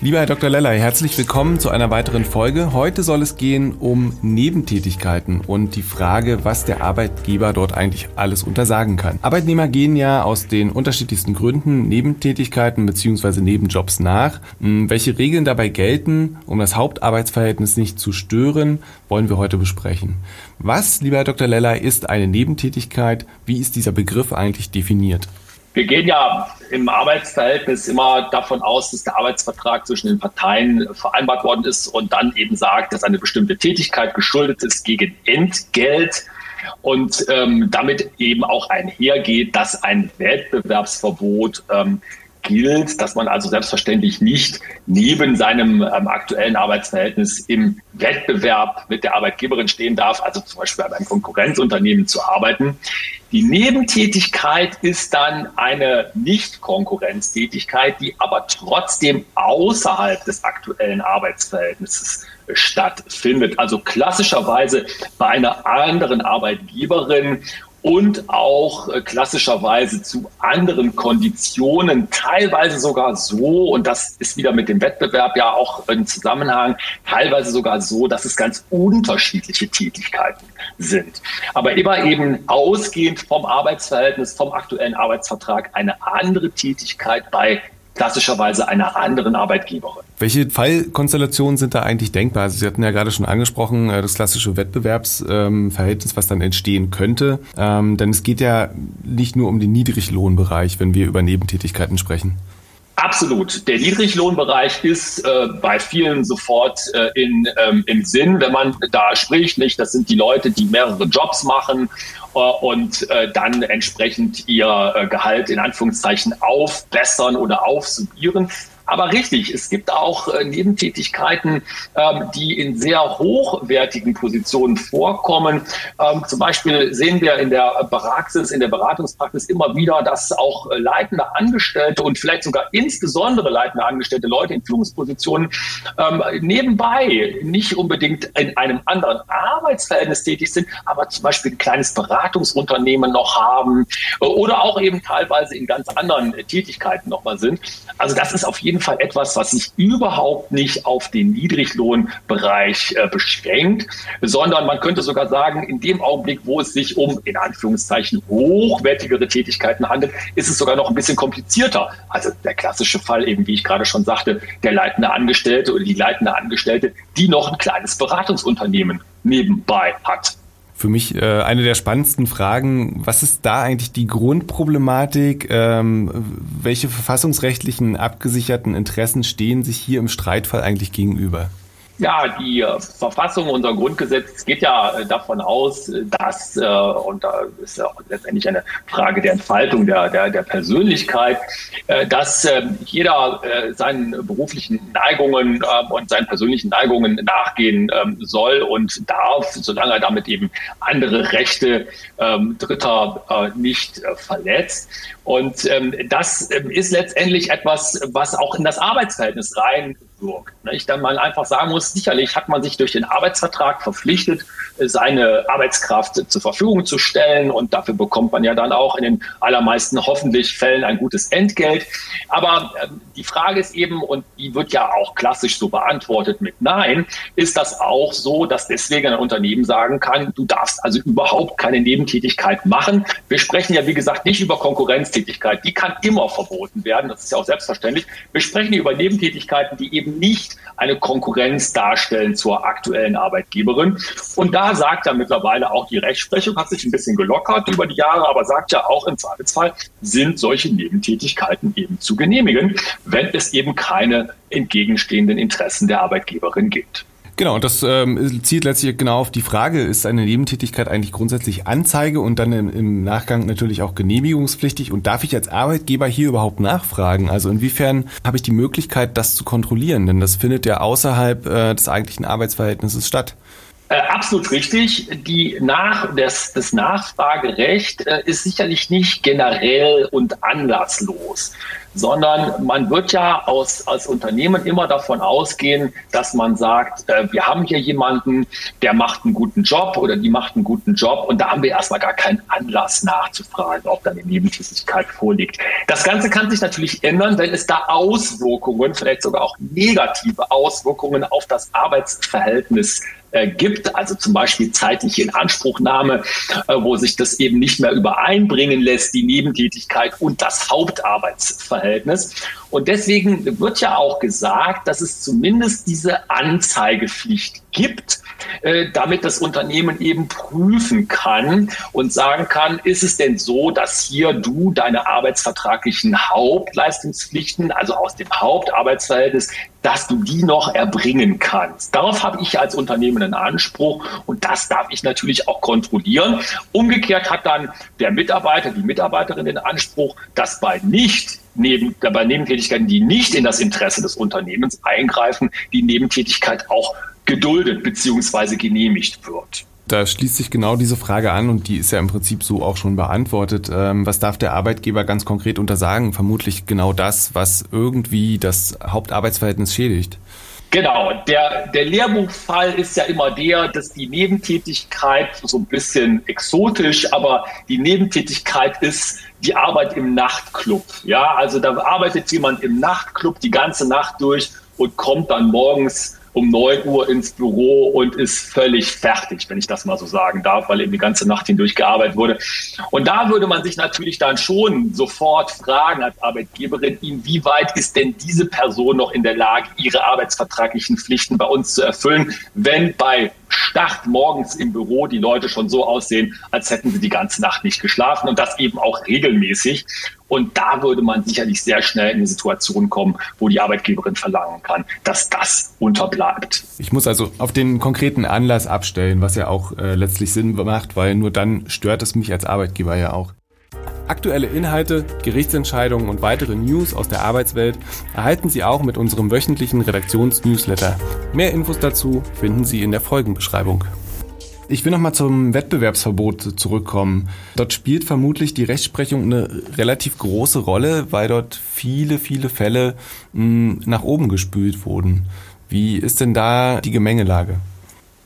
Lieber Herr Dr. Lellay, herzlich willkommen zu einer weiteren Folge. Heute soll es gehen um Nebentätigkeiten und die Frage, was der Arbeitgeber dort eigentlich alles untersagen kann. Arbeitnehmer gehen ja aus den unterschiedlichsten Gründen Nebentätigkeiten bzw. Nebenjobs nach. Hm, welche Regeln dabei gelten, um das Hauptarbeitsverhältnis nicht zu stören, wollen wir heute besprechen. Was, lieber Herr Dr. Lellay, ist eine Nebentätigkeit? Wie ist dieser Begriff eigentlich definiert? Wir gehen ja im Arbeitsverhältnis immer davon aus, dass der Arbeitsvertrag zwischen den Parteien vereinbart worden ist und dann eben sagt, dass eine bestimmte Tätigkeit geschuldet ist gegen Entgelt und ähm, damit eben auch einhergeht, dass ein Wettbewerbsverbot ähm, gilt, dass man also selbstverständlich nicht neben seinem ähm, aktuellen Arbeitsverhältnis im Wettbewerb mit der Arbeitgeberin stehen darf, also zum Beispiel bei einem Konkurrenzunternehmen zu arbeiten. Die Nebentätigkeit ist dann eine Nicht-Konkurrenztätigkeit, die aber trotzdem außerhalb des aktuellen Arbeitsverhältnisses stattfindet. Also klassischerweise bei einer anderen Arbeitgeberin und auch äh, klassischerweise zu anderen Konditionen, teilweise sogar so, und das ist wieder mit dem Wettbewerb ja auch im Zusammenhang, teilweise sogar so, dass es ganz unterschiedliche Tätigkeiten sind. Aber immer eben ausgehend vom Arbeitsverhältnis, vom aktuellen Arbeitsvertrag eine andere Tätigkeit bei klassischerweise einer anderen Arbeitgeberin. Welche Fallkonstellationen sind da eigentlich denkbar? Also Sie hatten ja gerade schon angesprochen, äh, das klassische Wettbewerbsverhältnis, was dann entstehen könnte. Ähm, denn es geht ja nicht nur um den Niedriglohnbereich, wenn wir über Nebentätigkeiten sprechen. Absolut. Der Niedriglohnbereich ist äh, bei vielen sofort äh, in, ähm, im Sinn, wenn man da spricht. Nicht, das sind die Leute, die mehrere Jobs machen äh, und äh, dann entsprechend ihr äh, Gehalt in Anführungszeichen aufbessern oder aufsubieren. Aber richtig, es gibt auch äh, Nebentätigkeiten, ähm, die in sehr hochwertigen Positionen vorkommen. Ähm, zum Beispiel sehen wir in der Praxis, in der Beratungspraxis immer wieder, dass auch äh, leitende Angestellte und vielleicht sogar insbesondere leitende Angestellte, Leute in Führungspositionen ähm, nebenbei nicht unbedingt in einem anderen Arbeitsverhältnis tätig sind, aber zum Beispiel ein kleines Beratungsunternehmen noch haben äh, oder auch eben teilweise in ganz anderen Tätigkeiten nochmal sind. Also das ist auf jeden jeden Fall etwas, was sich überhaupt nicht auf den Niedriglohnbereich äh, beschränkt, sondern man könnte sogar sagen, in dem Augenblick, wo es sich um in Anführungszeichen hochwertigere Tätigkeiten handelt, ist es sogar noch ein bisschen komplizierter. Also der klassische Fall eben, wie ich gerade schon sagte, der leitende Angestellte oder die leitende Angestellte, die noch ein kleines Beratungsunternehmen nebenbei hat für mich äh, eine der spannendsten Fragen. Was ist da eigentlich die Grundproblematik? Ähm, welche verfassungsrechtlichen abgesicherten Interessen stehen sich hier im Streitfall eigentlich gegenüber? Ja, die äh, Verfassung, unser Grundgesetz geht ja äh, davon aus, dass, äh, und da ist ja auch letztendlich eine Frage der Entfaltung der, der, der Persönlichkeit, dass ähm, jeder seinen beruflichen Neigungen ähm, und seinen persönlichen Neigungen nachgehen ähm, soll und darf, solange er damit eben andere Rechte Dritter nicht verletzt. Und das ist letztendlich etwas, was auch in das Arbeitsverhältnis rein wirkt. Ich dann mal einfach sagen muss, sicherlich hat man sich durch den Arbeitsvertrag verpflichtet, seine Arbeitskraft zur Verfügung zu stellen und dafür bekommt man ja dann auch in den allermeisten hoffentlich Fällen ein gutes Entgelt. Aber äh, die Frage ist eben, und die wird ja auch klassisch so beantwortet mit Nein, ist das auch so, dass deswegen ein Unternehmen sagen kann, du darfst also überhaupt keine Nebentätigkeit machen. Wir sprechen ja, wie gesagt, nicht über Konkurrenztätigkeit. Die kann immer verboten werden. Das ist ja auch selbstverständlich. Wir sprechen über Nebentätigkeiten, die eben nicht eine Konkurrenz darstellen zur aktuellen Arbeitgeberin. Und da sagt ja mittlerweile auch die Rechtsprechung, hat sich ein bisschen gelockert über die Jahre, aber sagt ja auch im Zweifelsfall, sind solche Nebentätigkeiten eben zu genehmigen, wenn es eben keine entgegenstehenden Interessen der Arbeitgeberin gibt. Genau, und das ähm, zielt letztlich genau auf die Frage, ist eine Nebentätigkeit eigentlich grundsätzlich Anzeige und dann im, im, Nachgang natürlich auch genehmigungspflichtig? Und darf ich als Arbeitgeber hier überhaupt nachfragen? Also inwiefern habe ich die Möglichkeit, das zu kontrollieren? Denn das findet ja außerhalb äh, des eigentlichen Arbeitsverhältnisses statt. Äh, absolut richtig. Die Nach das, das Nachfragerecht äh, ist sicherlich nicht generell und anlasslos, sondern man wird ja aus, als Unternehmen immer davon ausgehen, dass man sagt, äh, wir haben hier jemanden, der macht einen guten Job oder die macht einen guten Job und da haben wir erstmal gar keinen Anlass nachzufragen, ob da eine Nebentätigkeit vorliegt. Das Ganze kann sich natürlich ändern, wenn es da Auswirkungen, vielleicht sogar auch negative Auswirkungen auf das Arbeitsverhältnis gibt, also zum Beispiel zeitliche Inanspruchnahme, äh, wo sich das eben nicht mehr übereinbringen lässt, die Nebentätigkeit und das Hauptarbeitsverhältnis. Und deswegen wird ja auch gesagt, dass es zumindest diese Anzeigepflicht gibt, äh, damit das Unternehmen eben prüfen kann und sagen kann, ist es denn so, dass hier du deine arbeitsvertraglichen Hauptleistungspflichten, also aus dem Hauptarbeitsverhältnis, dass du die noch erbringen kannst. Darauf habe ich als Unternehmen einen Anspruch und das darf ich natürlich auch kontrollieren. Umgekehrt hat dann der Mitarbeiter, die Mitarbeiterin den Anspruch, dass bei nicht neben, bei Nebentätigkeiten, die nicht in das Interesse des Unternehmens eingreifen, die Nebentätigkeit auch geduldet bzw. genehmigt wird. Da schließt sich genau diese Frage an und die ist ja im Prinzip so auch schon beantwortet. Ähm, was darf der Arbeitgeber ganz konkret untersagen? Vermutlich genau das, was irgendwie das Hauptarbeitsverhältnis schädigt. Genau, der, der Lehrbuchfall ist ja immer der, dass die Nebentätigkeit so ein bisschen exotisch, aber die Nebentätigkeit ist die Arbeit im Nachtclub. Ja, also da arbeitet jemand im Nachtclub die ganze Nacht durch und kommt dann morgens um 9 Uhr ins Büro und ist völlig fertig, wenn ich das mal so sagen darf, weil eben die ganze Nacht hindurch gearbeitet wurde. Und da würde man sich natürlich dann schon sofort fragen als Arbeitgeberin, inwieweit ist denn diese Person noch in der Lage, ihre arbeitsvertraglichen Pflichten bei uns zu erfüllen, wenn bei Start morgens im Büro die Leute schon so aussehen, als hätten sie die ganze Nacht nicht geschlafen und das eben auch regelmäßig. Und da würde man sicherlich sehr schnell in eine Situation kommen, wo die Arbeitgeberin verlangen kann, dass das unterbleibt. Ich muss also auf den konkreten Anlass abstellen, was ja auch äh, letztlich Sinn macht, weil nur dann stört es mich als Arbeitgeber ja auch. Aktuelle Inhalte, Gerichtsentscheidungen und weitere News aus der Arbeitswelt erhalten Sie auch mit unserem wöchentlichen Redaktionsnewsletter. Mehr Infos dazu finden Sie in der Folgenbeschreibung. Ich will nochmal zum Wettbewerbsverbot zurückkommen. Dort spielt vermutlich die Rechtsprechung eine relativ große Rolle, weil dort viele, viele Fälle mh, nach oben gespült wurden. Wie ist denn da die Gemengelage?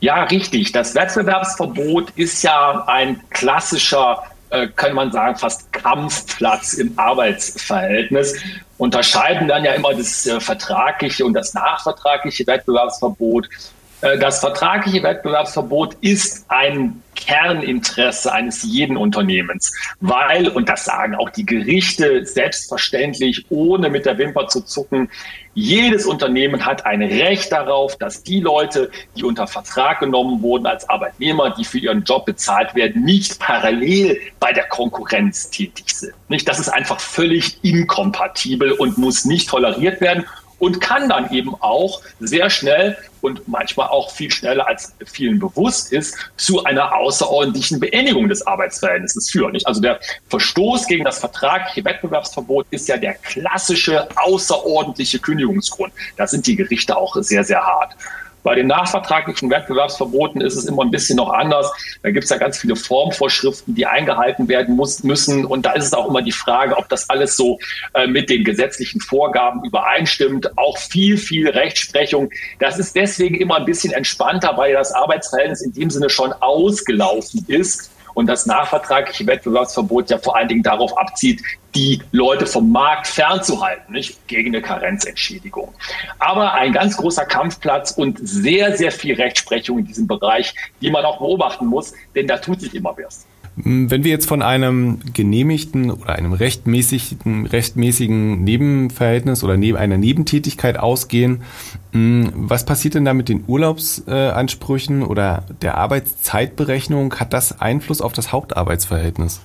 Ja, richtig. Das Wettbewerbsverbot ist ja ein klassischer, äh, kann man sagen, fast Kampfplatz im Arbeitsverhältnis. Unterscheiden dann ja immer das äh, vertragliche und das nachvertragliche Wettbewerbsverbot. Äh, das vertragliche Wettbewerbsverbot ist ein Kerninteresse eines jeden Unternehmens, weil, und das sagen auch die Gerichte selbstverständlich, ohne mit der Wimper zu zucken, jedes Unternehmen hat ein Recht darauf, dass die Leute, die unter Vertrag genommen wurden als Arbeitnehmer, die für ihren Job bezahlt werden, nicht parallel bei der Konkurrenz tätig sind. Nicht? Das ist einfach völlig inkompatibel und muss nicht toleriert werden und kann dann eben auch sehr schnell und manchmal auch viel schneller als vielen bewusst ist, zu einer außerordentlichen Beendigung des Arbeitsverhältnisses führen. Also der Verstoß gegen das vertragliche Wettbewerbsverbot ist ja der klassische außerordentliche Kündigungsgrund. Da sind die Gerichte auch sehr, sehr hart. Bei den nachvertraglichen Wettbewerbsverboten ist es immer ein bisschen noch anders. Da gibt es ja ganz viele Formvorschriften, die eingehalten werden muss, müssen. Und da ist es auch immer die Frage, ob das alles so äh, mit den gesetzlichen Vorgaben übereinstimmt. Auch viel, viel Rechtsprechung. Das ist deswegen immer ein bisschen entspannter, weil das Arbeitsverhältnis in dem Sinne schon ausgelaufen ist und das nachvertragliche Wettbewerbsverbot ja vor allen Dingen darauf abzieht, die Leute vom Markt fernzuhalten, nicht gegen eine Karenzentschädigung. Aber ein ganz großer Kampfplatz und sehr, sehr viel Rechtsprechung in diesem Bereich, die man auch beobachten muss, denn da tut sich immer was. Wenn wir jetzt von einem genehmigten oder einem rechtmäßigen, rechtmäßigen Nebenverhältnis oder neben einer Nebentätigkeit ausgehen, was passiert denn da mit den Urlaubsansprüchen oder der Arbeitszeitberechnung? Hat das Einfluss auf das Hauptarbeitsverhältnis?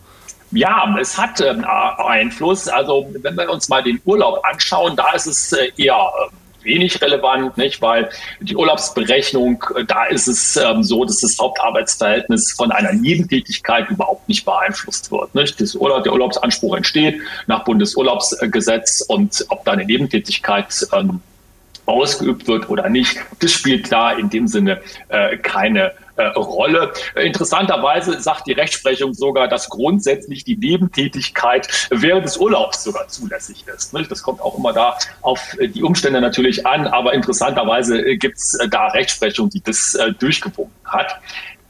Ja, es hat äh, Einfluss. Also wenn wir uns mal den Urlaub anschauen, da ist es äh, eher äh, wenig relevant, nicht? Weil die Urlaubsberechnung, äh, da ist es ähm, so, dass das Hauptarbeitsverhältnis von einer Nebentätigkeit überhaupt nicht beeinflusst wird. Nicht? Das Urlaub, der Urlaubsanspruch entsteht nach Bundesurlaubsgesetz und ob da eine Nebentätigkeit ähm, ausgeübt wird oder nicht, das spielt da in dem Sinne äh, keine äh, Rolle. Interessanterweise sagt die Rechtsprechung sogar, dass grundsätzlich die Nebentätigkeit während des Urlaubs sogar zulässig ist. Das kommt auch immer da auf die Umstände natürlich an, aber interessanterweise äh, gibt es äh, da Rechtsprechung, die das äh, durchgewunken hat.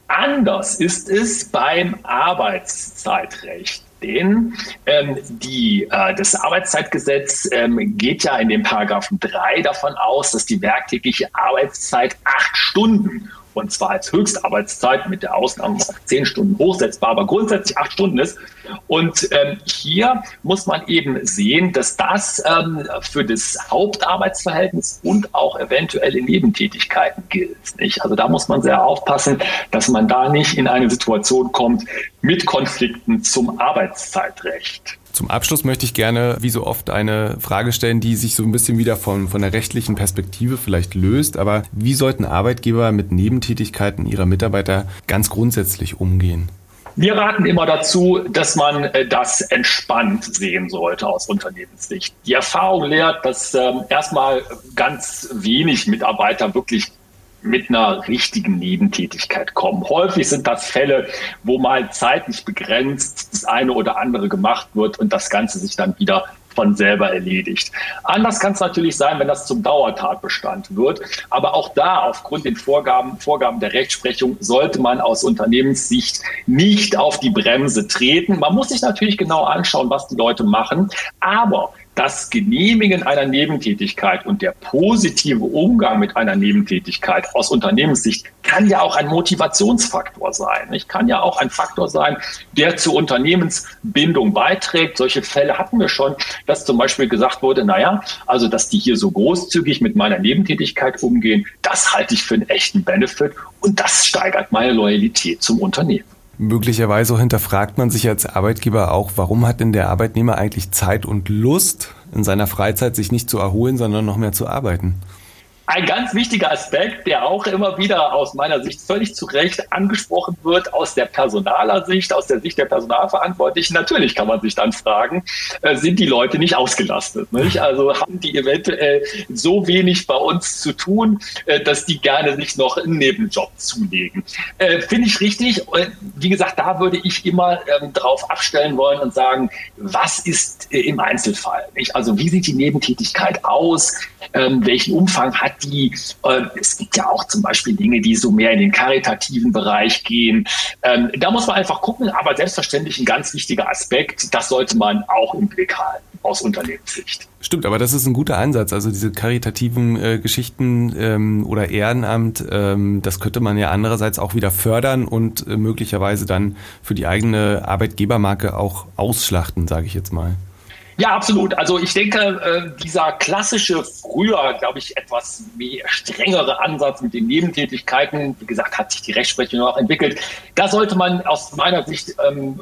Anders ist es beim Arbeitszeitrecht. Denn ähm, die, äh, das Arbeitszeitgesetz ähm, geht ja in dem Paragraphen 3 davon aus, dass die werktägliche Arbeitszeit acht Stunden und zwar als Höchstarbeitszeit mit der Ausnahme zehn Stunden hochsetzbar, aber grundsätzlich acht Stunden ist. Und ähm, hier muss man eben sehen, dass das ähm, für das Hauptarbeitsverhältnis und auch eventuelle Nebentätigkeiten gilt. Nicht? Also da muss man sehr aufpassen, dass man da nicht in eine Situation kommt mit Konflikten zum Arbeitszeitrecht. Zum Abschluss möchte ich gerne, wie so oft, eine Frage stellen, die sich so ein bisschen wieder von, von der rechtlichen Perspektive vielleicht löst. Aber wie sollten Arbeitgeber mit Nebentätigkeiten ihrer Mitarbeiter ganz grundsätzlich umgehen? Wir raten immer dazu, dass man äh, das entspannt sehen sollte aus Unternehmenssicht. Die Erfahrung lehrt, dass ähm, erstmal ganz wenig Mitarbeiter wirklich mit einer richtigen Nebentätigkeit kommen. Häufig sind das Fälle, wo mal zeitlich begrenzt das eine oder andere gemacht wird und das Ganze sich dann wieder von selber erledigt. Anders kann es natürlich sein, wenn das zum Dauertatbestand wird. Aber auch da, aufgrund den Vorgaben, Vorgaben der Rechtsprechung, sollte man aus Unternehmenssicht nicht auf die Bremse treten. Man muss sich natürlich genau anschauen, was die Leute machen. Aber das Genehmigen einer Nebentätigkeit und der positive Umgang mit einer Nebentätigkeit aus Unternehmenssicht kann ja auch ein Motivationsfaktor sein. Ich kann ja auch ein Faktor sein, der zur Unternehmensbindung beiträgt. Solche Fälle hatten wir schon, dass zum Beispiel gesagt wurde, naja, also dass die hier so großzügig mit meiner Nebentätigkeit umgehen, das halte ich für einen echten Benefit und das steigert meine Loyalität zum Unternehmen. Möglicherweise hinterfragt man sich als Arbeitgeber auch, warum hat denn der Arbeitnehmer eigentlich Zeit und Lust, in seiner Freizeit sich nicht zu erholen, sondern noch mehr zu arbeiten? Ein ganz wichtiger Aspekt, der auch immer wieder aus meiner Sicht völlig zu Recht angesprochen wird, aus der Personaler Sicht, aus der Sicht der Personalverantwortlichen. Natürlich kann man sich dann fragen, äh, sind die Leute nicht ausgelastet? Nicht? Also haben die eventuell so wenig bei uns zu tun, äh, dass die gerne sich noch einen Nebenjob zulegen. Äh, Finde ich richtig. Wie gesagt, da würde ich immer ähm, drauf abstellen wollen und sagen, was ist im Einzelfall? Nicht? Also wie sieht die Nebentätigkeit aus? Ähm, welchen Umfang hat die, äh, es gibt ja auch zum Beispiel Dinge, die so mehr in den karitativen Bereich gehen. Ähm, da muss man einfach gucken, aber selbstverständlich ein ganz wichtiger Aspekt, das sollte man auch im Blick halten aus Unternehmenssicht. Stimmt, aber das ist ein guter Ansatz. Also diese karitativen äh, Geschichten ähm, oder Ehrenamt, ähm, das könnte man ja andererseits auch wieder fördern und äh, möglicherweise dann für die eigene Arbeitgebermarke auch ausschlachten, sage ich jetzt mal. Ja, absolut. Also ich denke, äh, dieser klassische, früher, glaube ich, etwas mehr strengere Ansatz mit den Nebentätigkeiten, wie gesagt, hat sich die Rechtsprechung auch entwickelt. Da sollte man aus meiner Sicht, ähm,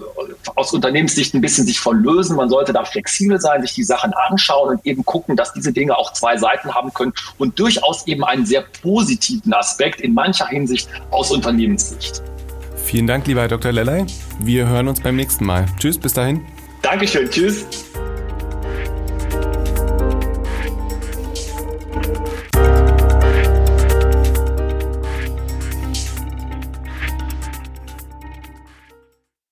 aus Unternehmenssicht ein bisschen sich von lösen. Man sollte da flexibel sein, sich die Sachen anschauen und eben gucken, dass diese Dinge auch zwei Seiten haben können und durchaus eben einen sehr positiven Aspekt in mancher Hinsicht aus Unternehmenssicht. Vielen Dank, lieber Herr Dr. Lellay. Wir hören uns beim nächsten Mal. Tschüss, bis dahin. Dankeschön, tschüss.